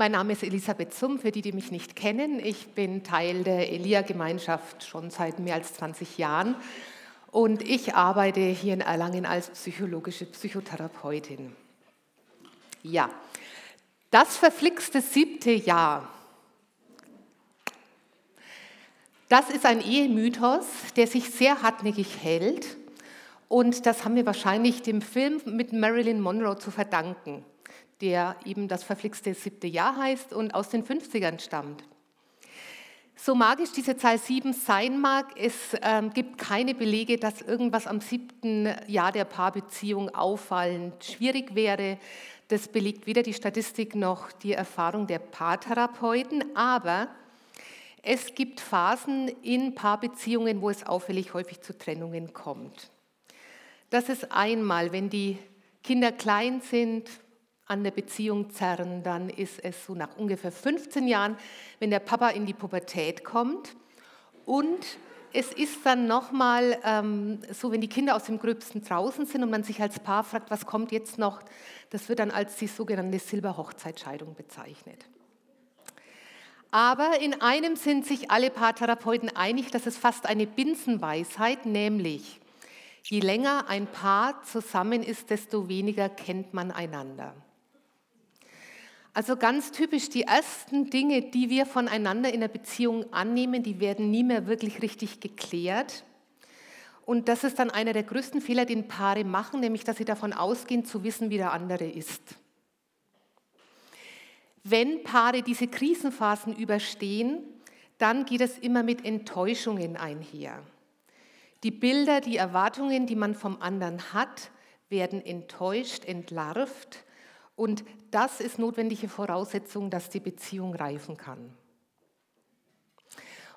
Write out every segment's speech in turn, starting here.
Mein Name ist Elisabeth Summ, für die, die mich nicht kennen. Ich bin Teil der Elia-Gemeinschaft schon seit mehr als 20 Jahren und ich arbeite hier in Erlangen als psychologische Psychotherapeutin. Ja, das verflixte siebte Jahr. Das ist ein Ehemythos, der sich sehr hartnäckig hält und das haben wir wahrscheinlich dem Film mit Marilyn Monroe zu verdanken der eben das verflixte siebte Jahr heißt und aus den 50ern stammt. So magisch diese Zahl sieben sein mag, es äh, gibt keine Belege, dass irgendwas am siebten Jahr der Paarbeziehung auffallend schwierig wäre. Das belegt weder die Statistik noch die Erfahrung der Paartherapeuten, aber es gibt Phasen in Paarbeziehungen, wo es auffällig häufig zu Trennungen kommt. Das ist einmal, wenn die Kinder klein sind, an der Beziehung zerren, dann ist es so nach ungefähr 15 Jahren, wenn der Papa in die Pubertät kommt. Und es ist dann nochmal ähm, so, wenn die Kinder aus dem Gröbsten draußen sind und man sich als Paar fragt, was kommt jetzt noch, das wird dann als die sogenannte Silberhochzeitscheidung bezeichnet. Aber in einem sind sich alle Paartherapeuten einig, dass es fast eine Binsenweisheit, nämlich je länger ein Paar zusammen ist, desto weniger kennt man einander. Also ganz typisch, die ersten Dinge, die wir voneinander in der Beziehung annehmen, die werden nie mehr wirklich richtig geklärt. Und das ist dann einer der größten Fehler, den Paare machen, nämlich dass sie davon ausgehen zu wissen, wie der andere ist. Wenn Paare diese Krisenphasen überstehen, dann geht es immer mit Enttäuschungen einher. Die Bilder, die Erwartungen, die man vom anderen hat, werden enttäuscht, entlarvt und das ist notwendige Voraussetzung, dass die Beziehung reifen kann.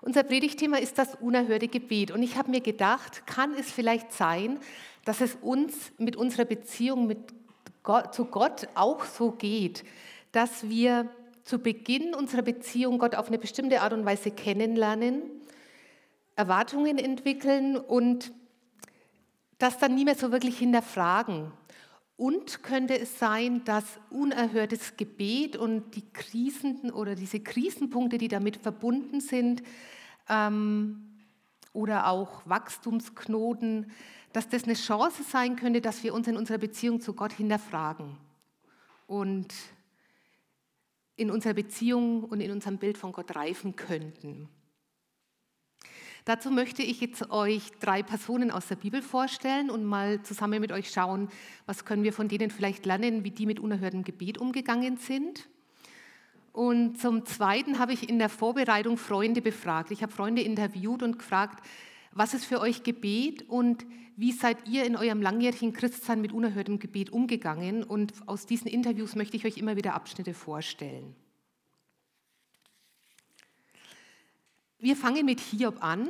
Unser Predigtthema ist das unerhörte Gebet. Und ich habe mir gedacht, kann es vielleicht sein, dass es uns mit unserer Beziehung mit Gott, zu Gott auch so geht, dass wir zu Beginn unserer Beziehung Gott auf eine bestimmte Art und Weise kennenlernen, Erwartungen entwickeln und das dann nie mehr so wirklich hinterfragen, und könnte es sein, dass unerhörtes Gebet und die Krisen oder diese Krisenpunkte, die damit verbunden sind, ähm, oder auch Wachstumsknoten, dass das eine Chance sein könnte, dass wir uns in unserer Beziehung zu Gott hinterfragen und in unserer Beziehung und in unserem Bild von Gott reifen könnten. Dazu möchte ich jetzt euch drei Personen aus der Bibel vorstellen und mal zusammen mit euch schauen, was können wir von denen vielleicht lernen, wie die mit unerhörtem Gebet umgegangen sind. Und zum Zweiten habe ich in der Vorbereitung Freunde befragt. Ich habe Freunde interviewt und gefragt, was ist für euch Gebet und wie seid ihr in eurem langjährigen Christsein mit unerhörtem Gebet umgegangen? Und aus diesen Interviews möchte ich euch immer wieder Abschnitte vorstellen. Wir fangen mit Hiob an.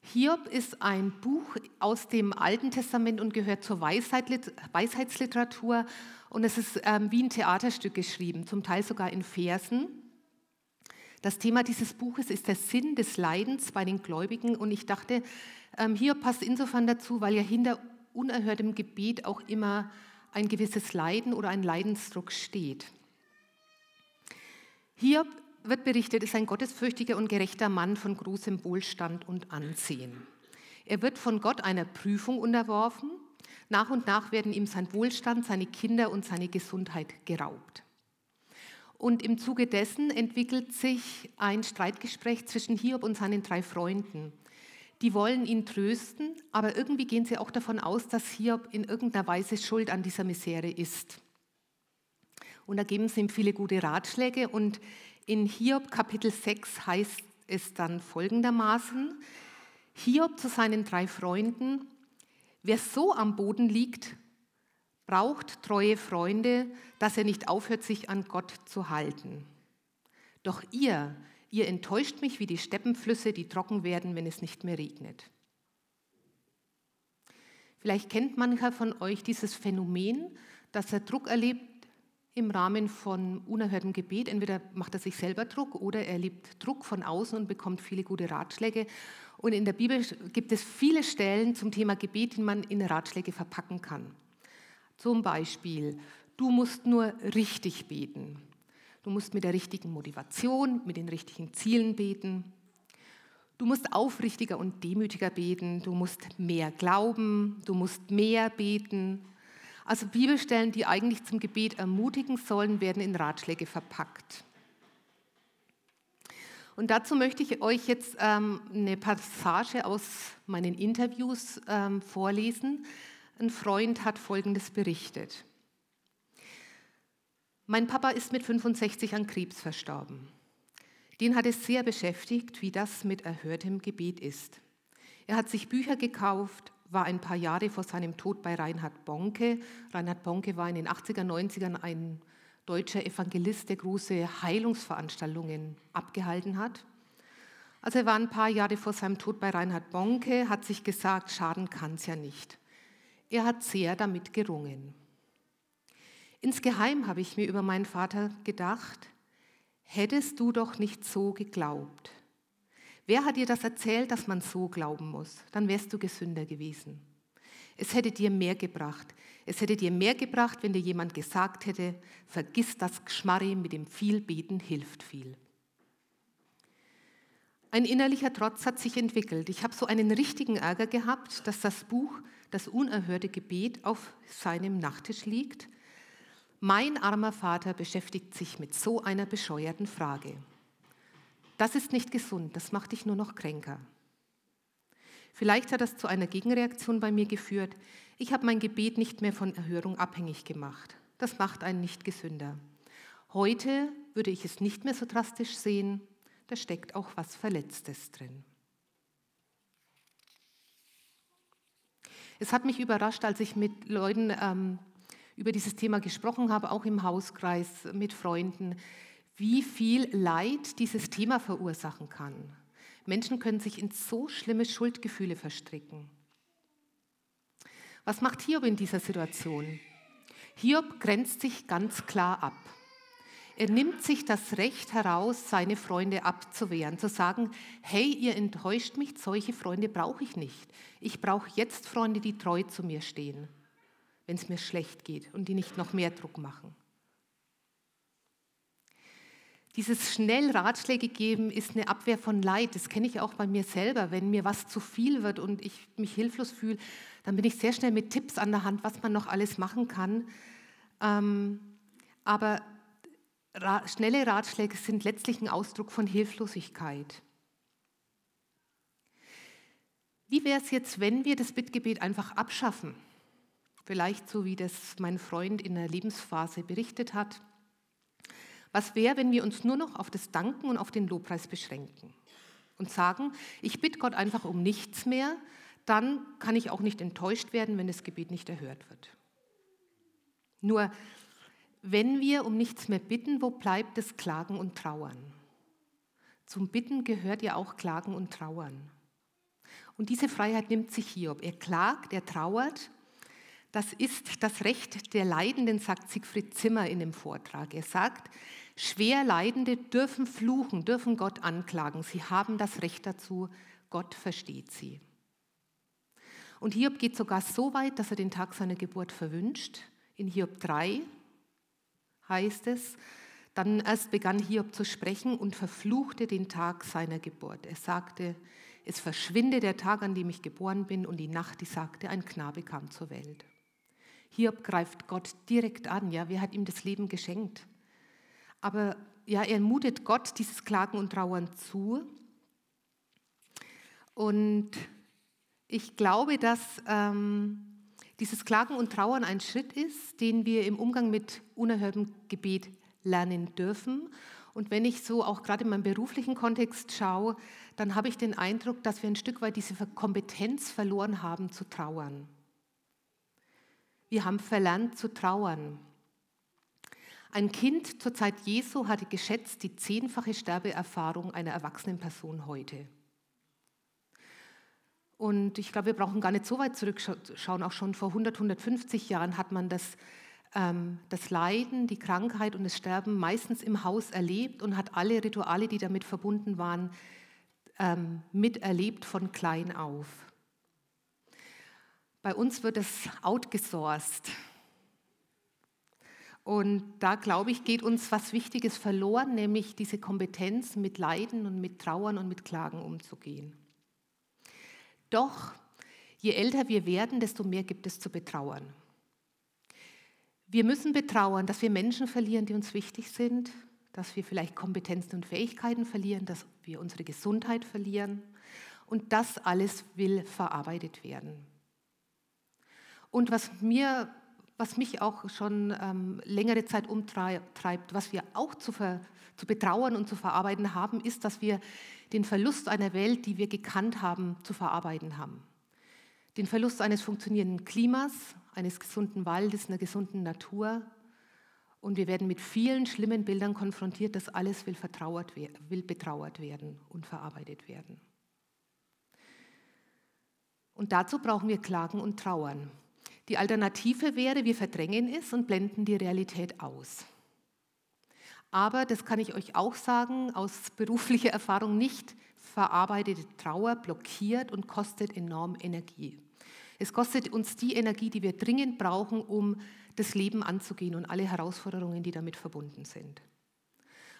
Hiob ist ein Buch aus dem Alten Testament und gehört zur Weisheitsliteratur. Und es ist ähm, wie ein Theaterstück geschrieben, zum Teil sogar in Versen. Das Thema dieses Buches ist der Sinn des Leidens bei den Gläubigen. Und ich dachte, ähm, Hiob passt insofern dazu, weil ja hinter unerhörtem Gebet auch immer ein gewisses Leiden oder ein Leidensdruck steht. Hiob wird berichtet, ist ein gottesfürchtiger und gerechter Mann von großem Wohlstand und Ansehen. Er wird von Gott einer Prüfung unterworfen. Nach und nach werden ihm sein Wohlstand, seine Kinder und seine Gesundheit geraubt. Und im Zuge dessen entwickelt sich ein Streitgespräch zwischen Hiob und seinen drei Freunden. Die wollen ihn trösten, aber irgendwie gehen sie auch davon aus, dass Hiob in irgendeiner Weise schuld an dieser Misere ist. Und da geben sie ihm viele gute Ratschläge und in Hiob Kapitel 6 heißt es dann folgendermaßen, Hiob zu seinen drei Freunden, wer so am Boden liegt, braucht treue Freunde, dass er nicht aufhört, sich an Gott zu halten. Doch ihr, ihr enttäuscht mich wie die Steppenflüsse, die trocken werden, wenn es nicht mehr regnet. Vielleicht kennt mancher von euch dieses Phänomen, dass er Druck erlebt im Rahmen von unerhörtem Gebet. Entweder macht er sich selber Druck oder er liebt Druck von außen und bekommt viele gute Ratschläge. Und in der Bibel gibt es viele Stellen zum Thema Gebet, die man in Ratschläge verpacken kann. Zum Beispiel, du musst nur richtig beten. Du musst mit der richtigen Motivation, mit den richtigen Zielen beten. Du musst aufrichtiger und demütiger beten. Du musst mehr glauben. Du musst mehr beten. Also Bibelstellen, die eigentlich zum Gebet ermutigen sollen, werden in Ratschläge verpackt. Und dazu möchte ich euch jetzt ähm, eine Passage aus meinen Interviews ähm, vorlesen. Ein Freund hat Folgendes berichtet. Mein Papa ist mit 65 an Krebs verstorben. Den hat es sehr beschäftigt, wie das mit erhörtem Gebet ist. Er hat sich Bücher gekauft, war ein paar Jahre vor seinem Tod bei Reinhard Bonke. Reinhard Bonke war in den 80er, 90ern ein deutscher Evangelist, der große Heilungsveranstaltungen abgehalten hat. Also er war ein paar Jahre vor seinem Tod bei Reinhard Bonke, hat sich gesagt, schaden kann es ja nicht. Er hat sehr damit gerungen. Insgeheim habe ich mir über meinen Vater gedacht, hättest du doch nicht so geglaubt. Wer hat dir das erzählt, dass man so glauben muss? Dann wärst du gesünder gewesen. Es hätte dir mehr gebracht. Es hätte dir mehr gebracht, wenn dir jemand gesagt hätte, vergiss das Geschmarri mit dem Vielbeten hilft viel. Ein innerlicher Trotz hat sich entwickelt. Ich habe so einen richtigen Ärger gehabt, dass das Buch Das unerhörte Gebet auf seinem Nachttisch liegt. Mein armer Vater beschäftigt sich mit so einer bescheuerten Frage. Das ist nicht gesund, das macht dich nur noch kränker. Vielleicht hat das zu einer Gegenreaktion bei mir geführt. Ich habe mein Gebet nicht mehr von Erhörung abhängig gemacht. Das macht einen nicht gesünder. Heute würde ich es nicht mehr so drastisch sehen. Da steckt auch was Verletztes drin. Es hat mich überrascht, als ich mit Leuten ähm, über dieses Thema gesprochen habe, auch im Hauskreis mit Freunden, wie viel Leid dieses Thema verursachen kann. Menschen können sich in so schlimme Schuldgefühle verstricken. Was macht Hiob in dieser Situation? Hiob grenzt sich ganz klar ab. Er nimmt sich das Recht heraus, seine Freunde abzuwehren, zu sagen, hey, ihr enttäuscht mich, solche Freunde brauche ich nicht. Ich brauche jetzt Freunde, die treu zu mir stehen, wenn es mir schlecht geht und die nicht noch mehr Druck machen. Dieses schnell Ratschläge geben ist eine Abwehr von Leid. Das kenne ich auch bei mir selber. Wenn mir was zu viel wird und ich mich hilflos fühle, dann bin ich sehr schnell mit Tipps an der Hand, was man noch alles machen kann. Ähm, aber ra schnelle Ratschläge sind letztlich ein Ausdruck von Hilflosigkeit. Wie wäre es jetzt, wenn wir das Bittgebet einfach abschaffen? Vielleicht so, wie das mein Freund in der Lebensphase berichtet hat. Was wäre, wenn wir uns nur noch auf das Danken und auf den Lobpreis beschränken und sagen, ich bitte Gott einfach um nichts mehr, dann kann ich auch nicht enttäuscht werden, wenn das Gebet nicht erhört wird. Nur, wenn wir um nichts mehr bitten, wo bleibt das Klagen und Trauern? Zum Bitten gehört ja auch Klagen und Trauern. Und diese Freiheit nimmt sich Hiob. Er klagt, er trauert. Das ist das Recht der Leidenden, sagt Siegfried Zimmer in dem Vortrag. Er sagt, Schwer Leidende dürfen fluchen, dürfen Gott anklagen. Sie haben das Recht dazu. Gott versteht sie. Und Hiob geht sogar so weit, dass er den Tag seiner Geburt verwünscht. In Hiob 3 heißt es, dann erst begann Hiob zu sprechen und verfluchte den Tag seiner Geburt. Er sagte, es verschwinde der Tag, an dem ich geboren bin, und die Nacht, die sagte, ein Knabe kam zur Welt. Hiob greift Gott direkt an. Ja, wer hat ihm das Leben geschenkt? Aber ja, er mutet Gott dieses Klagen und Trauern zu. Und ich glaube, dass ähm, dieses Klagen und Trauern ein Schritt ist, den wir im Umgang mit unerhörtem Gebet lernen dürfen. Und wenn ich so auch gerade in meinem beruflichen Kontext schaue, dann habe ich den Eindruck, dass wir ein Stück weit diese Kompetenz verloren haben zu trauern. Wir haben verlernt zu trauern. Ein Kind zur Zeit Jesu hatte geschätzt die zehnfache Sterbeerfahrung einer erwachsenen Person heute. Und ich glaube, wir brauchen gar nicht so weit zurückschauen. Auch schon vor 100, 150 Jahren hat man das, ähm, das Leiden, die Krankheit und das Sterben meistens im Haus erlebt und hat alle Rituale, die damit verbunden waren, ähm, miterlebt von klein auf. Bei uns wird es outgesourced. Und da, glaube ich, geht uns was Wichtiges verloren, nämlich diese Kompetenz, mit Leiden und mit Trauern und mit Klagen umzugehen. Doch, je älter wir werden, desto mehr gibt es zu betrauern. Wir müssen betrauern, dass wir Menschen verlieren, die uns wichtig sind, dass wir vielleicht Kompetenzen und Fähigkeiten verlieren, dass wir unsere Gesundheit verlieren. Und das alles will verarbeitet werden. Und was, mir, was mich auch schon ähm, längere Zeit umtreibt, was wir auch zu, ver, zu betrauern und zu verarbeiten haben, ist, dass wir den Verlust einer Welt, die wir gekannt haben, zu verarbeiten haben. Den Verlust eines funktionierenden Klimas, eines gesunden Waldes, einer gesunden Natur. Und wir werden mit vielen schlimmen Bildern konfrontiert, das alles will, vertrauert, will betrauert werden und verarbeitet werden. Und dazu brauchen wir Klagen und Trauern. Die Alternative wäre, wir verdrängen es und blenden die Realität aus. Aber, das kann ich euch auch sagen, aus beruflicher Erfahrung nicht verarbeitete Trauer blockiert und kostet enorm Energie. Es kostet uns die Energie, die wir dringend brauchen, um das Leben anzugehen und alle Herausforderungen, die damit verbunden sind.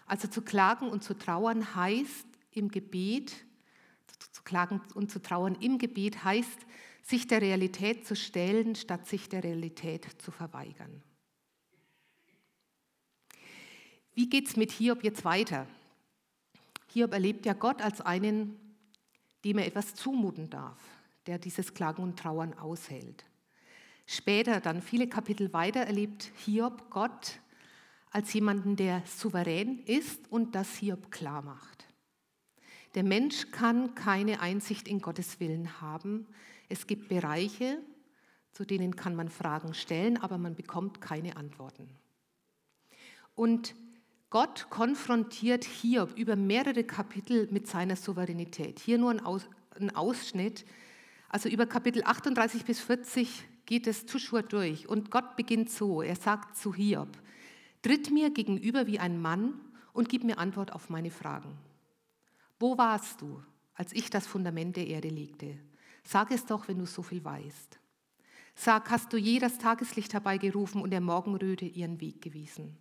Also zu klagen und zu trauern heißt im Gebet, zu klagen und zu trauern im Gebet heißt, sich der Realität zu stellen, statt sich der Realität zu verweigern. Wie geht es mit Hiob jetzt weiter? Hiob erlebt ja Gott als einen, dem er etwas zumuten darf der dieses Klagen und Trauern aushält. Später, dann viele Kapitel weiter, erlebt Hiob Gott als jemanden, der souverän ist und das Hiob klar macht. Der Mensch kann keine Einsicht in Gottes Willen haben. Es gibt Bereiche, zu denen kann man Fragen stellen, aber man bekommt keine Antworten. Und Gott konfrontiert Hiob über mehrere Kapitel mit seiner Souveränität. Hier nur ein, Ausschnitt. Also über Kapitel 38 bis 40 geht es Tuschur durch und Gott beginnt so. Er sagt zu Hiob, tritt mir gegenüber wie ein Mann und gib mir Antwort auf meine Fragen. Wo warst du, als ich das Fundament der Erde legte? Sag es doch, wenn du so viel weißt. Sag, hast du je das Tageslicht herbeigerufen und der Morgenröte ihren Weg gewiesen?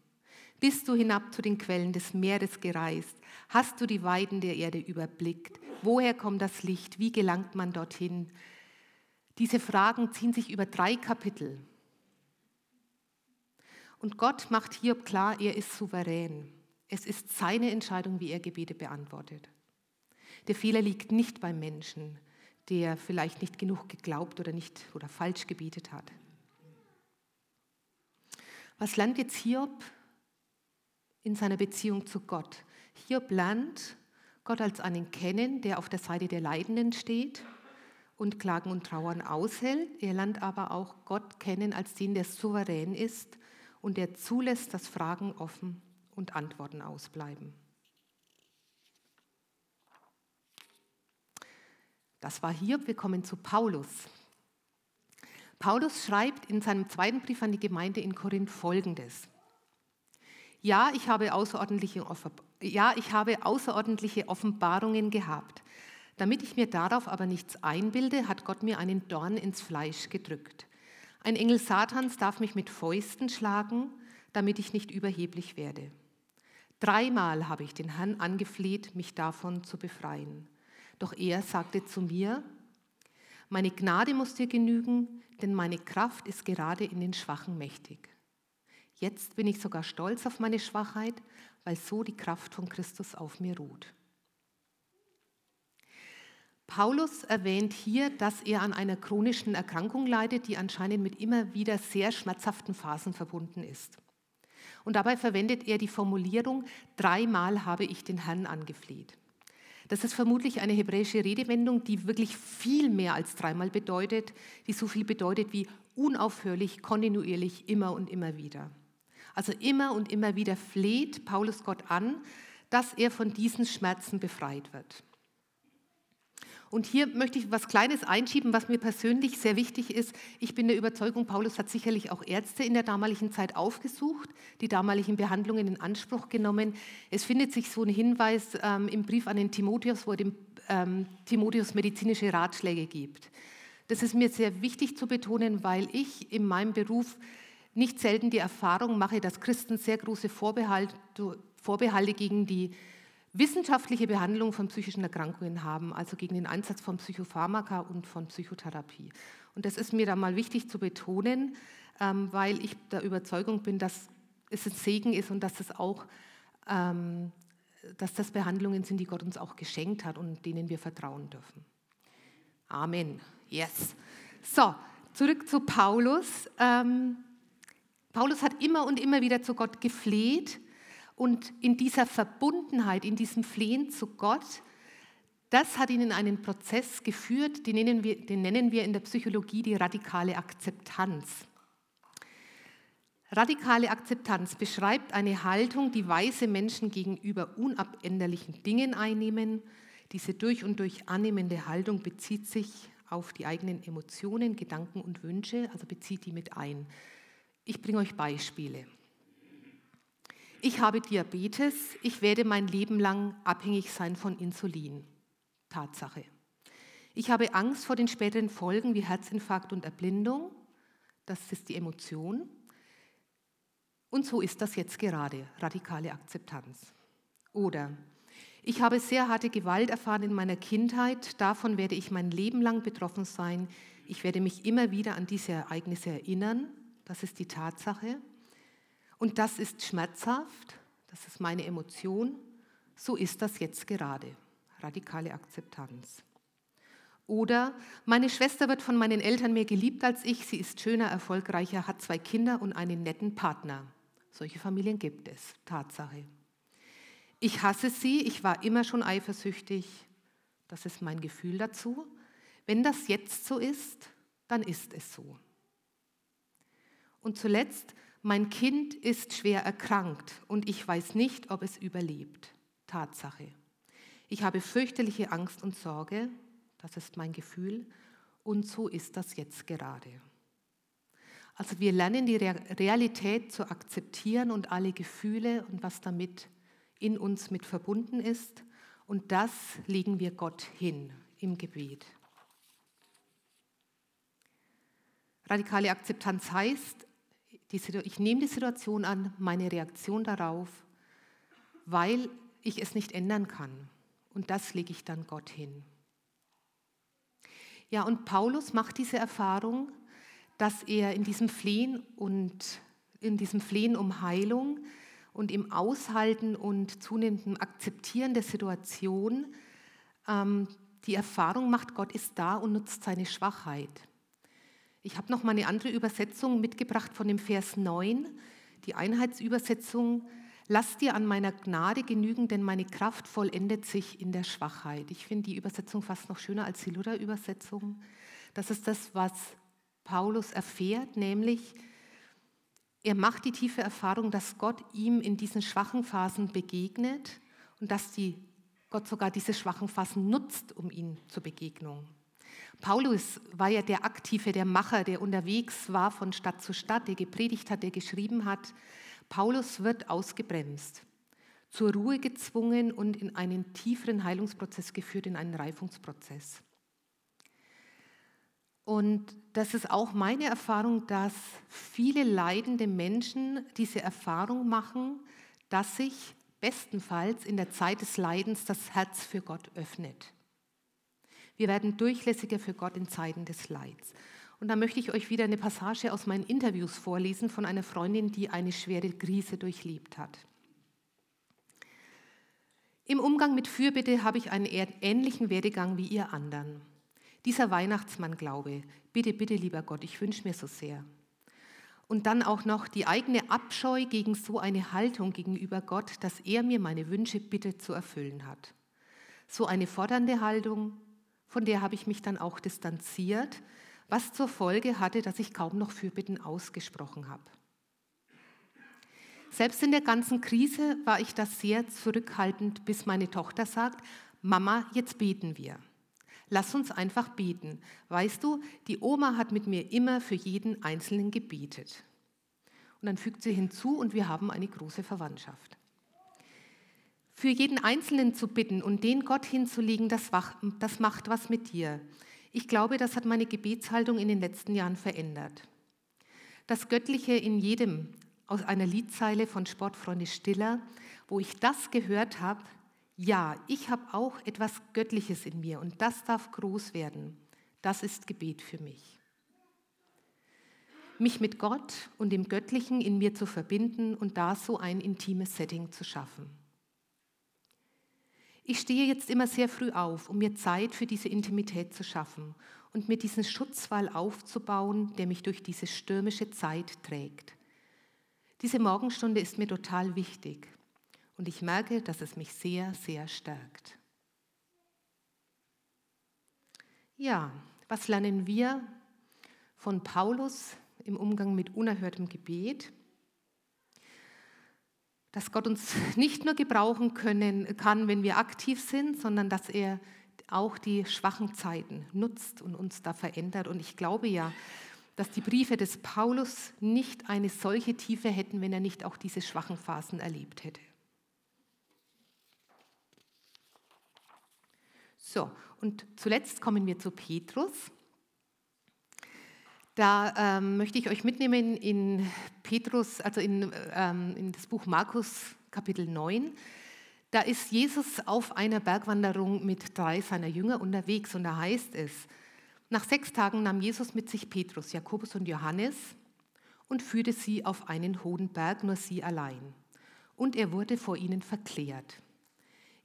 Bist du hinab zu den Quellen des Meeres gereist? Hast du die Weiden der Erde überblickt? Woher kommt das Licht? Wie gelangt man dorthin? Diese Fragen ziehen sich über drei Kapitel. Und Gott macht Hiob klar, er ist souverän. Es ist seine Entscheidung, wie er Gebete beantwortet. Der Fehler liegt nicht beim Menschen, der vielleicht nicht genug geglaubt oder nicht oder falsch gebetet hat. Was lernt jetzt Hiob in seiner Beziehung zu Gott? Hiob lernt, Gott als einen kennen, der auf der Seite der Leidenden steht und Klagen und Trauern aushält. Er lernt aber auch Gott kennen als den, der souverän ist und der zulässt, dass Fragen offen und Antworten ausbleiben. Das war hier. Wir kommen zu Paulus. Paulus schreibt in seinem zweiten Brief an die Gemeinde in Korinth Folgendes. Ja, ich habe außerordentliche, ja, ich habe außerordentliche Offenbarungen gehabt. Damit ich mir darauf aber nichts einbilde, hat Gott mir einen Dorn ins Fleisch gedrückt. Ein Engel Satans darf mich mit Fäusten schlagen, damit ich nicht überheblich werde. Dreimal habe ich den Herrn angefleht, mich davon zu befreien. Doch er sagte zu mir, meine Gnade muss dir genügen, denn meine Kraft ist gerade in den Schwachen mächtig. Jetzt bin ich sogar stolz auf meine Schwachheit, weil so die Kraft von Christus auf mir ruht. Paulus erwähnt hier, dass er an einer chronischen Erkrankung leidet, die anscheinend mit immer wieder sehr schmerzhaften Phasen verbunden ist. Und dabei verwendet er die Formulierung, dreimal habe ich den Herrn angefleht. Das ist vermutlich eine hebräische Redewendung, die wirklich viel mehr als dreimal bedeutet, die so viel bedeutet wie unaufhörlich, kontinuierlich, immer und immer wieder. Also immer und immer wieder fleht Paulus Gott an, dass er von diesen Schmerzen befreit wird. Und hier möchte ich was Kleines einschieben, was mir persönlich sehr wichtig ist. Ich bin der Überzeugung, Paulus hat sicherlich auch Ärzte in der damaligen Zeit aufgesucht, die damaligen Behandlungen in Anspruch genommen. Es findet sich so ein Hinweis ähm, im Brief an den Timotheus, wo er dem ähm, Timotheus medizinische Ratschläge gibt. Das ist mir sehr wichtig zu betonen, weil ich in meinem Beruf nicht selten die Erfahrung mache, dass Christen sehr große Vorbehalte, Vorbehalte gegen die wissenschaftliche Behandlung von psychischen Erkrankungen haben, also gegen den Einsatz von Psychopharmaka und von Psychotherapie. Und das ist mir da mal wichtig zu betonen, ähm, weil ich der Überzeugung bin, dass es ein Segen ist und dass es auch ähm, dass das Behandlungen sind, die Gott uns auch geschenkt hat und denen wir vertrauen dürfen. Amen. Yes. So, zurück zu Paulus. Ähm, Paulus hat immer und immer wieder zu Gott gefleht und in dieser Verbundenheit, in diesem Flehen zu Gott, das hat ihn in einen Prozess geführt, den nennen wir, den nennen wir in der Psychologie die radikale Akzeptanz. Radikale Akzeptanz beschreibt eine Haltung, die weise Menschen gegenüber unabänderlichen Dingen einnehmen. Diese durch und durch annehmende Haltung bezieht sich auf die eigenen Emotionen, Gedanken und Wünsche, also bezieht die mit ein. Ich bringe euch Beispiele. Ich habe Diabetes, ich werde mein Leben lang abhängig sein von Insulin. Tatsache. Ich habe Angst vor den späteren Folgen wie Herzinfarkt und Erblindung. Das ist die Emotion. Und so ist das jetzt gerade, radikale Akzeptanz. Oder ich habe sehr harte Gewalt erfahren in meiner Kindheit, davon werde ich mein Leben lang betroffen sein. Ich werde mich immer wieder an diese Ereignisse erinnern, das ist die Tatsache. Und das ist schmerzhaft, das ist meine Emotion, so ist das jetzt gerade, radikale Akzeptanz. Oder meine Schwester wird von meinen Eltern mehr geliebt als ich, sie ist schöner, erfolgreicher, hat zwei Kinder und einen netten Partner. Solche Familien gibt es, Tatsache. Ich hasse sie, ich war immer schon eifersüchtig, das ist mein Gefühl dazu. Wenn das jetzt so ist, dann ist es so. Und zuletzt, mein Kind ist schwer erkrankt und ich weiß nicht, ob es überlebt. Tatsache. Ich habe fürchterliche Angst und Sorge, das ist mein Gefühl, und so ist das jetzt gerade. Also wir lernen die Realität zu akzeptieren und alle Gefühle und was damit in uns mit verbunden ist. Und das legen wir Gott hin im Gebet. Radikale Akzeptanz heißt, ich nehme die Situation an, meine Reaktion darauf, weil ich es nicht ändern kann. Und das lege ich dann Gott hin. Ja, und Paulus macht diese Erfahrung dass er in diesem Flehen und in diesem Flehen um Heilung und im Aushalten und zunehmendem Akzeptieren der Situation ähm, die Erfahrung macht, Gott ist da und nutzt seine Schwachheit. Ich habe noch mal eine andere Übersetzung mitgebracht von dem Vers 9, die Einheitsübersetzung. Lass dir an meiner Gnade genügen, denn meine Kraft vollendet sich in der Schwachheit. Ich finde die Übersetzung fast noch schöner als die Luther-Übersetzung. Das ist das, was Paulus erfährt, nämlich er macht die tiefe Erfahrung, dass Gott ihm in diesen schwachen Phasen begegnet und dass die, Gott sogar diese schwachen Phasen nutzt, um ihn zur Begegnung. Paulus war ja der Aktive, der Macher, der unterwegs war von Stadt zu Stadt, der gepredigt hat, der geschrieben hat. Paulus wird ausgebremst, zur Ruhe gezwungen und in einen tieferen Heilungsprozess geführt, in einen Reifungsprozess. Und das ist auch meine Erfahrung, dass viele leidende Menschen diese Erfahrung machen, dass sich bestenfalls in der Zeit des Leidens das Herz für Gott öffnet. Wir werden durchlässiger für Gott in Zeiten des Leids. Und da möchte ich euch wieder eine Passage aus meinen Interviews vorlesen von einer Freundin, die eine schwere Krise durchlebt hat. Im Umgang mit Fürbitte habe ich einen ähnlichen Werdegang wie ihr anderen. Dieser Weihnachtsmann-Glaube, bitte, bitte, lieber Gott, ich wünsche mir so sehr. Und dann auch noch die eigene Abscheu gegen so eine Haltung gegenüber Gott, dass er mir meine Wünsche bitte zu erfüllen hat. So eine fordernde Haltung, von der habe ich mich dann auch distanziert, was zur Folge hatte, dass ich kaum noch Fürbitten ausgesprochen habe. Selbst in der ganzen Krise war ich da sehr zurückhaltend, bis meine Tochter sagt, Mama, jetzt beten wir. Lass uns einfach beten. Weißt du, die Oma hat mit mir immer für jeden Einzelnen gebetet. Und dann fügt sie hinzu und wir haben eine große Verwandtschaft. Für jeden Einzelnen zu bitten und den Gott hinzulegen, das, das macht was mit dir. Ich glaube, das hat meine Gebetshaltung in den letzten Jahren verändert. Das Göttliche in jedem aus einer Liedzeile von Sportfreunde Stiller, wo ich das gehört habe, ja, ich habe auch etwas Göttliches in mir und das darf groß werden. Das ist Gebet für mich. Mich mit Gott und dem Göttlichen in mir zu verbinden und da so ein intimes Setting zu schaffen. Ich stehe jetzt immer sehr früh auf, um mir Zeit für diese Intimität zu schaffen und mir diesen Schutzwall aufzubauen, der mich durch diese stürmische Zeit trägt. Diese Morgenstunde ist mir total wichtig und ich merke, dass es mich sehr, sehr stärkt. Ja, was lernen wir von Paulus im Umgang mit unerhörtem Gebet? Dass Gott uns nicht nur gebrauchen können kann, wenn wir aktiv sind, sondern dass er auch die schwachen Zeiten nutzt und uns da verändert. Und ich glaube ja, dass die Briefe des Paulus nicht eine solche Tiefe hätten, wenn er nicht auch diese schwachen Phasen erlebt hätte. So, und zuletzt kommen wir zu Petrus. Da ähm, möchte ich euch mitnehmen in Petrus, also in, ähm, in das Buch Markus Kapitel 9. Da ist Jesus auf einer Bergwanderung mit drei seiner Jünger unterwegs und da heißt es, nach sechs Tagen nahm Jesus mit sich Petrus, Jakobus und Johannes und führte sie auf einen hohen Berg, nur sie allein. Und er wurde vor ihnen verklärt.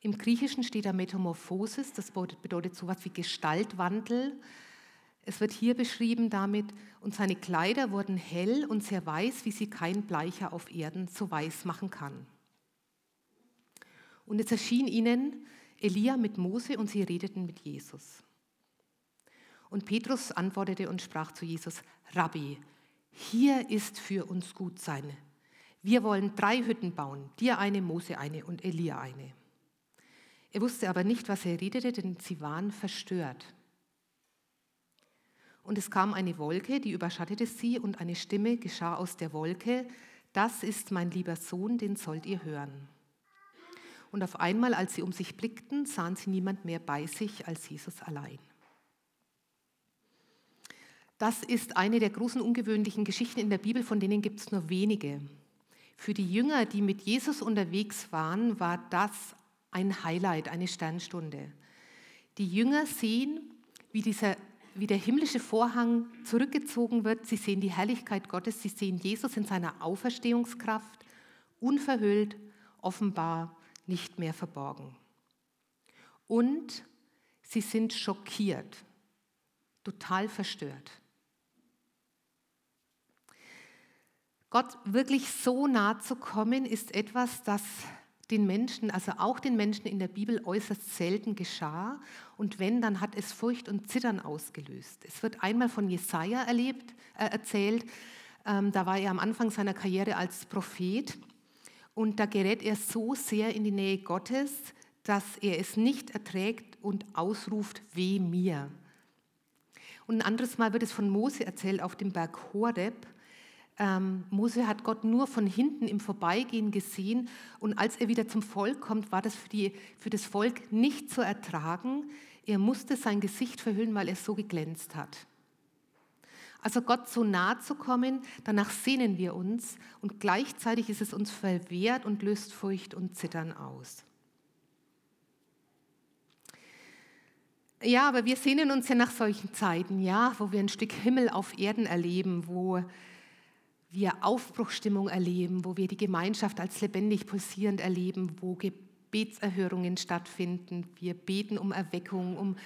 Im Griechischen steht da Metamorphosis, das bedeutet so etwas wie Gestaltwandel. Es wird hier beschrieben damit, und seine Kleider wurden hell und sehr weiß, wie sie kein Bleicher auf Erden so weiß machen kann. Und es erschien ihnen Elia mit Mose und sie redeten mit Jesus. Und Petrus antwortete und sprach zu Jesus, Rabbi, hier ist für uns gut sein. Wir wollen drei Hütten bauen, dir eine, Mose eine und Elia eine. Er wusste aber nicht, was er redete, denn sie waren verstört. Und es kam eine Wolke, die überschattete sie, und eine Stimme geschah aus der Wolke, das ist mein lieber Sohn, den sollt ihr hören. Und auf einmal, als sie um sich blickten, sahen sie niemand mehr bei sich als Jesus allein. Das ist eine der großen ungewöhnlichen Geschichten in der Bibel, von denen gibt es nur wenige. Für die Jünger, die mit Jesus unterwegs waren, war das ein Highlight, eine Sternstunde. Die Jünger sehen, wie, dieser, wie der himmlische Vorhang zurückgezogen wird. Sie sehen die Herrlichkeit Gottes, sie sehen Jesus in seiner Auferstehungskraft, unverhüllt, offenbar nicht mehr verborgen. Und sie sind schockiert, total verstört. Gott wirklich so nah zu kommen, ist etwas, das den Menschen, also auch den Menschen in der Bibel äußerst selten geschah. Und wenn, dann hat es Furcht und Zittern ausgelöst. Es wird einmal von Jesaja erlebt, äh, erzählt. Ähm, da war er am Anfang seiner Karriere als Prophet. Und da gerät er so sehr in die Nähe Gottes, dass er es nicht erträgt und ausruft, weh mir. Und ein anderes Mal wird es von Mose erzählt auf dem Berg Horeb. Ähm, Mose hat Gott nur von hinten im Vorbeigehen gesehen und als er wieder zum Volk kommt, war das für, die, für das Volk nicht zu ertragen. Er musste sein Gesicht verhüllen, weil er so geglänzt hat. Also Gott so nah zu kommen, danach sehnen wir uns und gleichzeitig ist es uns verwehrt und löst Furcht und Zittern aus. Ja, aber wir sehnen uns ja nach solchen Zeiten, ja, wo wir ein Stück Himmel auf Erden erleben, wo wir Aufbruchstimmung erleben, wo wir die Gemeinschaft als lebendig pulsierend erleben, wo Gebetserhörungen stattfinden. Wir beten um Erweckung, um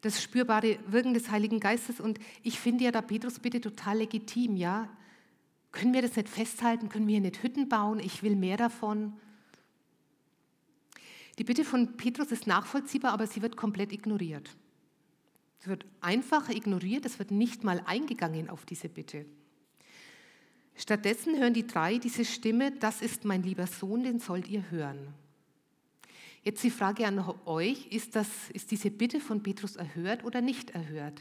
das spürbare Wirken des Heiligen Geistes. Und ich finde ja da Petrus bitte total legitim, ja. Können wir das nicht festhalten? Können wir hier nicht Hütten bauen? Ich will mehr davon. Die Bitte von Petrus ist nachvollziehbar, aber sie wird komplett ignoriert. Es wird einfach ignoriert, es wird nicht mal eingegangen auf diese Bitte. Stattdessen hören die drei diese Stimme, das ist mein lieber Sohn, den sollt ihr hören. Jetzt die Frage an euch, ist, das, ist diese Bitte von Petrus erhört oder nicht erhört?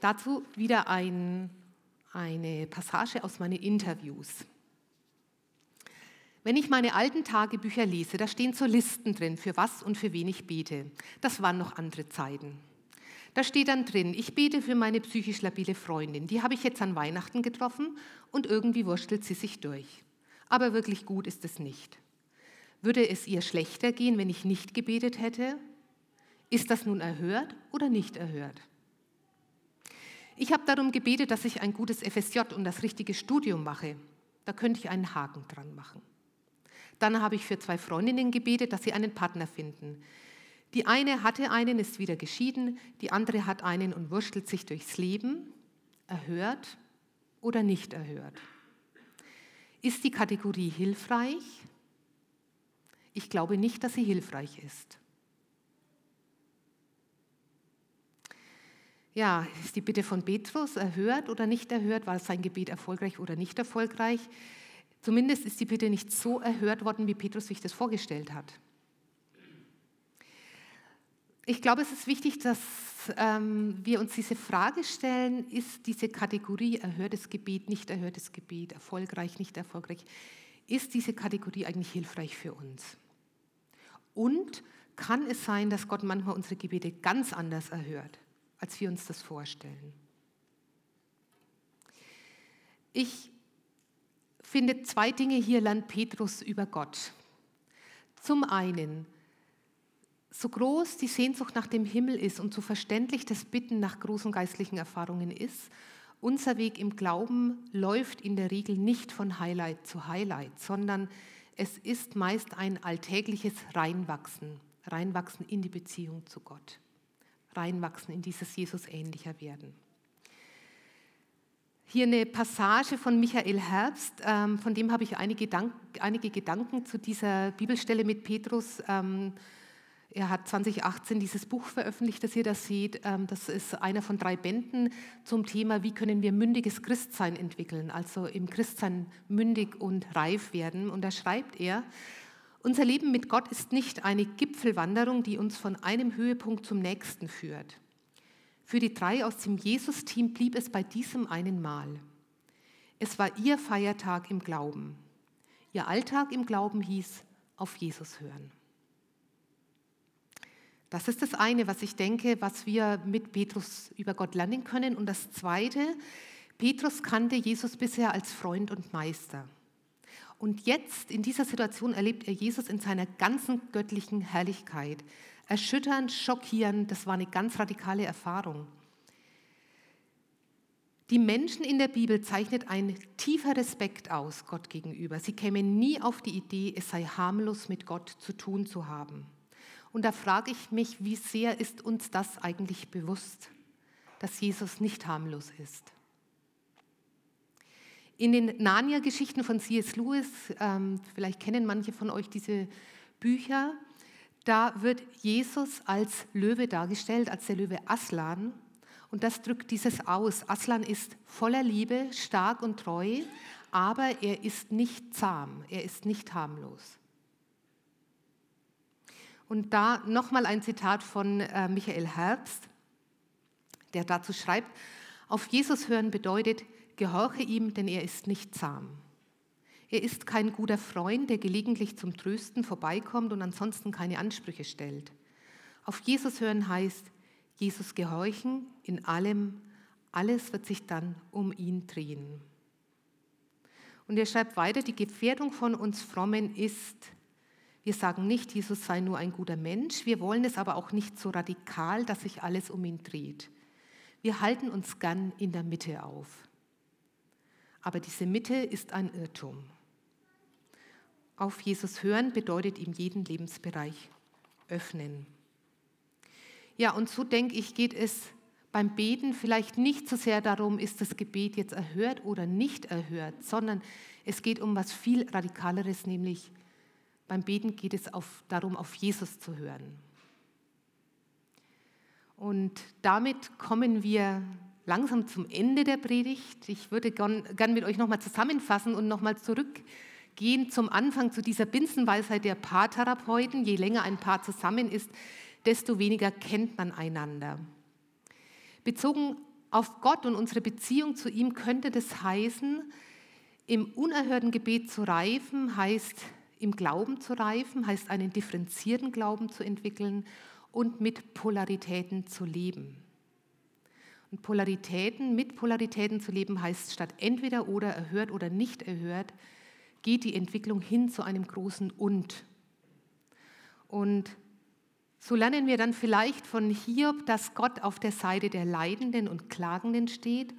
Dazu wieder ein, eine Passage aus meinen Interviews. Wenn ich meine alten Tagebücher lese, da stehen so Listen drin, für was und für wen ich bete. Das waren noch andere Zeiten. Da steht dann drin, ich bete für meine psychisch labile Freundin. Die habe ich jetzt an Weihnachten getroffen und irgendwie wurstelt sie sich durch. Aber wirklich gut ist es nicht. Würde es ihr schlechter gehen, wenn ich nicht gebetet hätte? Ist das nun erhört oder nicht erhört? Ich habe darum gebetet, dass ich ein gutes FSJ und das richtige Studium mache. Da könnte ich einen Haken dran machen. Dann habe ich für zwei Freundinnen gebetet, dass sie einen Partner finden. Die eine hatte einen, ist wieder geschieden, die andere hat einen und wurschtelt sich durchs Leben. Erhört oder nicht erhört? Ist die Kategorie hilfreich? Ich glaube nicht, dass sie hilfreich ist. Ja, ist die Bitte von Petrus erhört oder nicht erhört? War sein Gebet erfolgreich oder nicht erfolgreich? Zumindest ist die Bitte nicht so erhört worden, wie Petrus sich das vorgestellt hat. Ich glaube, es ist wichtig, dass ähm, wir uns diese Frage stellen, ist diese Kategorie erhörtes Gebet, nicht erhörtes Gebet, erfolgreich, nicht erfolgreich, ist diese Kategorie eigentlich hilfreich für uns? Und kann es sein, dass Gott manchmal unsere Gebete ganz anders erhört? als wir uns das vorstellen. Ich finde zwei Dinge hier lernt Petrus über Gott. Zum einen, so groß die Sehnsucht nach dem Himmel ist und so verständlich das Bitten nach großen geistlichen Erfahrungen ist, unser Weg im Glauben läuft in der Regel nicht von Highlight zu Highlight, sondern es ist meist ein alltägliches Reinwachsen, Reinwachsen in die Beziehung zu Gott reinwachsen, in dieses Jesus ähnlicher werden. Hier eine Passage von Michael Herbst, ähm, von dem habe ich einige, Gedanken zu dieser Bibelstelle mit Petrus. Er hat 2018 dieses Buch veröffentlicht, das ihr da seht. Ähm, das ist einer von drei Bänden zum Thema, wie können wir mündiges Christsein entwickeln, also im Christsein mündig und reif werden. Und da schreibt er, unser Leben mit Gott ist nicht eine Gipfelwanderung, die uns von einem Höhepunkt zum nächsten führt. Für die drei aus dem Jesus-Team blieb es bei diesem einen Mal. Es war ihr Feiertag im Glauben. Ihr Alltag im Glauben hieß auf Jesus hören. Das ist das eine, was ich denke, was wir mit Petrus über Gott lernen können. Und das zweite, Petrus kannte Jesus bisher als Freund und Meister. Und jetzt, in dieser Situation, erlebt er Jesus in seiner ganzen göttlichen Herrlichkeit. Erschütternd, schockierend, das war eine ganz radikale Erfahrung. Die Menschen in der Bibel zeichnet ein tiefer Respekt aus Gott gegenüber. Sie kämen nie auf die Idee, es sei harmlos mit Gott zu tun zu haben. Und da frage ich mich, wie sehr ist uns das eigentlich bewusst, dass Jesus nicht harmlos ist? In den Narnia-Geschichten von C.S. Lewis, ähm, vielleicht kennen manche von euch diese Bücher, da wird Jesus als Löwe dargestellt, als der Löwe Aslan. Und das drückt dieses aus. Aslan ist voller Liebe, stark und treu, aber er ist nicht zahm, er ist nicht harmlos. Und da nochmal ein Zitat von äh, Michael Herbst, der dazu schreibt, auf Jesus hören bedeutet, Gehorche ihm, denn er ist nicht zahm. Er ist kein guter Freund, der gelegentlich zum Trösten vorbeikommt und ansonsten keine Ansprüche stellt. Auf Jesus hören heißt, Jesus gehorchen in allem, alles wird sich dann um ihn drehen. Und er schreibt weiter, die Gefährdung von uns Frommen ist, wir sagen nicht, Jesus sei nur ein guter Mensch, wir wollen es aber auch nicht so radikal, dass sich alles um ihn dreht. Wir halten uns gern in der Mitte auf. Aber diese Mitte ist ein Irrtum. Auf Jesus hören bedeutet ihm jeden Lebensbereich öffnen. Ja, und so denke ich, geht es beim Beten vielleicht nicht so sehr darum, ist das Gebet jetzt erhört oder nicht erhört, sondern es geht um was viel Radikaleres, nämlich beim Beten geht es auf, darum, auf Jesus zu hören. Und damit kommen wir langsam zum Ende der Predigt. Ich würde gern, gern mit euch nochmal zusammenfassen und nochmal zurückgehen zum Anfang, zu dieser Binsenweisheit der Paartherapeuten. Je länger ein Paar zusammen ist, desto weniger kennt man einander. Bezogen auf Gott und unsere Beziehung zu ihm könnte das heißen, im unerhörten Gebet zu reifen, heißt im Glauben zu reifen, heißt einen differenzierten Glauben zu entwickeln und mit Polaritäten zu leben. Und Polaritäten, mit Polaritäten zu leben heißt, statt entweder oder erhört oder nicht erhört, geht die Entwicklung hin zu einem großen Und. Und so lernen wir dann vielleicht von Hiob, dass Gott auf der Seite der Leidenden und Klagenden steht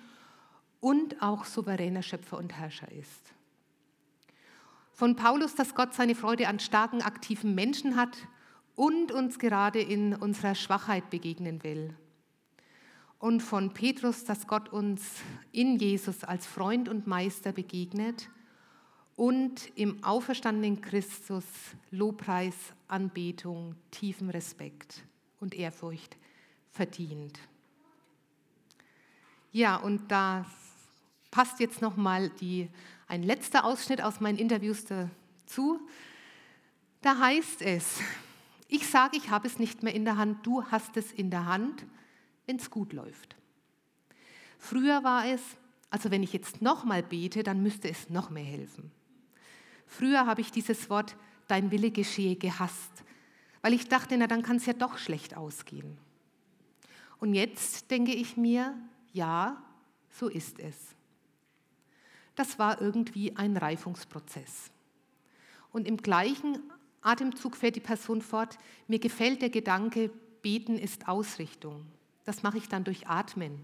und auch souveräner Schöpfer und Herrscher ist. Von Paulus, dass Gott seine Freude an starken, aktiven Menschen hat und uns gerade in unserer Schwachheit begegnen will und von Petrus, dass Gott uns in Jesus als Freund und Meister begegnet und im auferstandenen Christus Lobpreis, Anbetung, tiefen Respekt und Ehrfurcht verdient. Ja, und da passt jetzt noch mal die, ein letzter Ausschnitt aus meinen Interviews dazu. Da heißt es: Ich sage, ich habe es nicht mehr in der Hand, du hast es in der Hand wenn es gut läuft. Früher war es, also wenn ich jetzt nochmal bete, dann müsste es noch mehr helfen. Früher habe ich dieses Wort dein Wille geschehe gehasst, weil ich dachte, na dann kann es ja doch schlecht ausgehen. Und jetzt denke ich mir, ja, so ist es. Das war irgendwie ein Reifungsprozess. Und im gleichen Atemzug fährt die Person fort, mir gefällt der Gedanke, beten ist Ausrichtung. Das mache ich dann durch Atmen.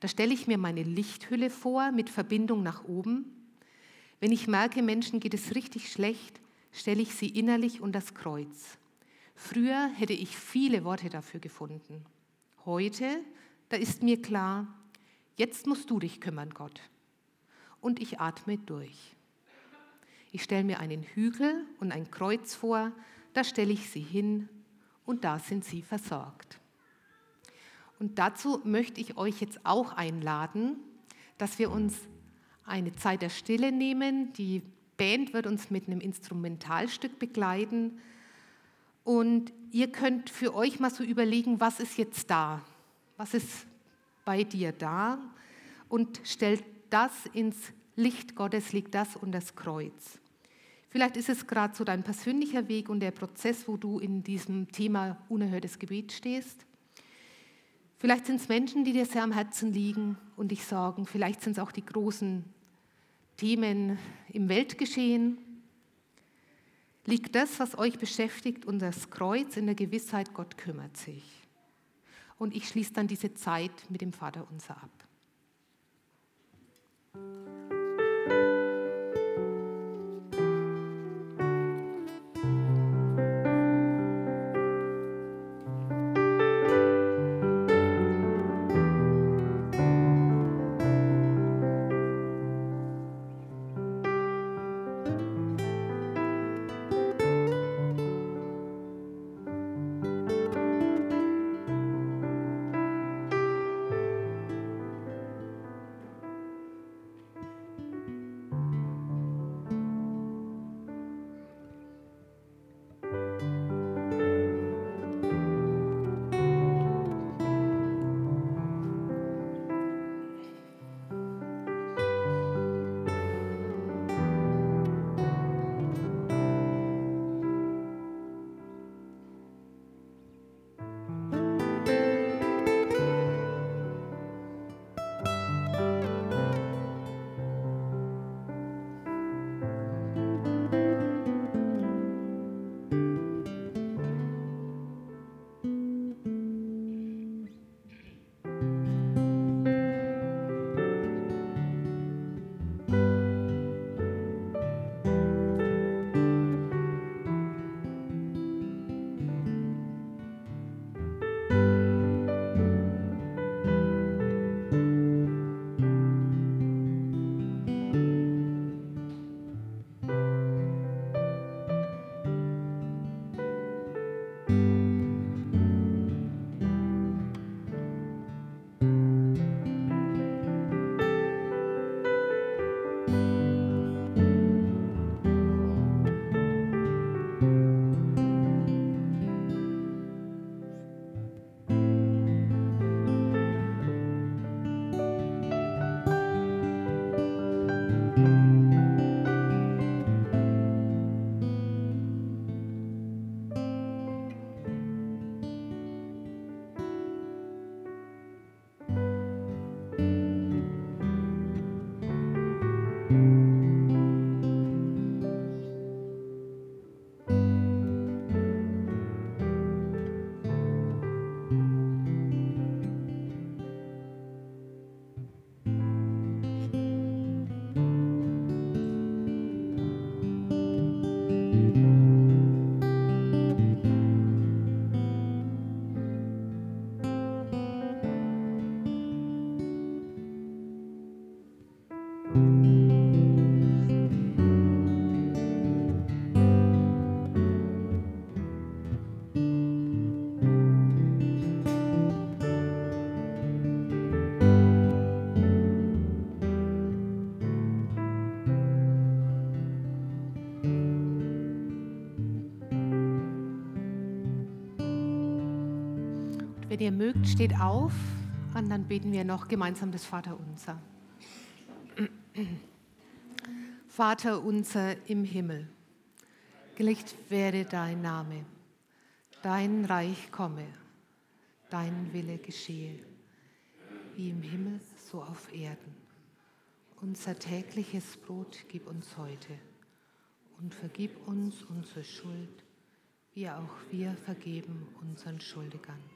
Da stelle ich mir meine Lichthülle vor mit Verbindung nach oben. Wenn ich merke, Menschen geht es richtig schlecht, stelle ich sie innerlich unter das Kreuz. Früher hätte ich viele Worte dafür gefunden. Heute, da ist mir klar, jetzt musst du dich kümmern, Gott. Und ich atme durch. Ich stelle mir einen Hügel und ein Kreuz vor, da stelle ich sie hin und da sind sie versorgt. Und dazu möchte ich euch jetzt auch einladen, dass wir uns eine Zeit der Stille nehmen. Die Band wird uns mit einem Instrumentalstück begleiten. Und ihr könnt für euch mal so überlegen, was ist jetzt da? Was ist bei dir da? Und stellt das ins Licht Gottes, liegt das und das Kreuz. Vielleicht ist es gerade so dein persönlicher Weg und der Prozess, wo du in diesem Thema unerhörtes Gebet stehst. Vielleicht sind es Menschen, die dir sehr am Herzen liegen und dich sorgen. Vielleicht sind es auch die großen Themen im Weltgeschehen. Liegt das, was euch beschäftigt, unter das Kreuz in der Gewissheit, Gott kümmert sich. Und ich schließe dann diese Zeit mit dem Vater unser ab. Wenn ihr mögt, steht auf und dann beten wir noch gemeinsam das Vaterunser. Vater unser im Himmel, gelicht werde dein Name, dein Reich komme, dein Wille geschehe, wie im Himmel so auf Erden. Unser tägliches Brot gib uns heute und vergib uns unsere Schuld, wie auch wir vergeben unseren Schuldigern.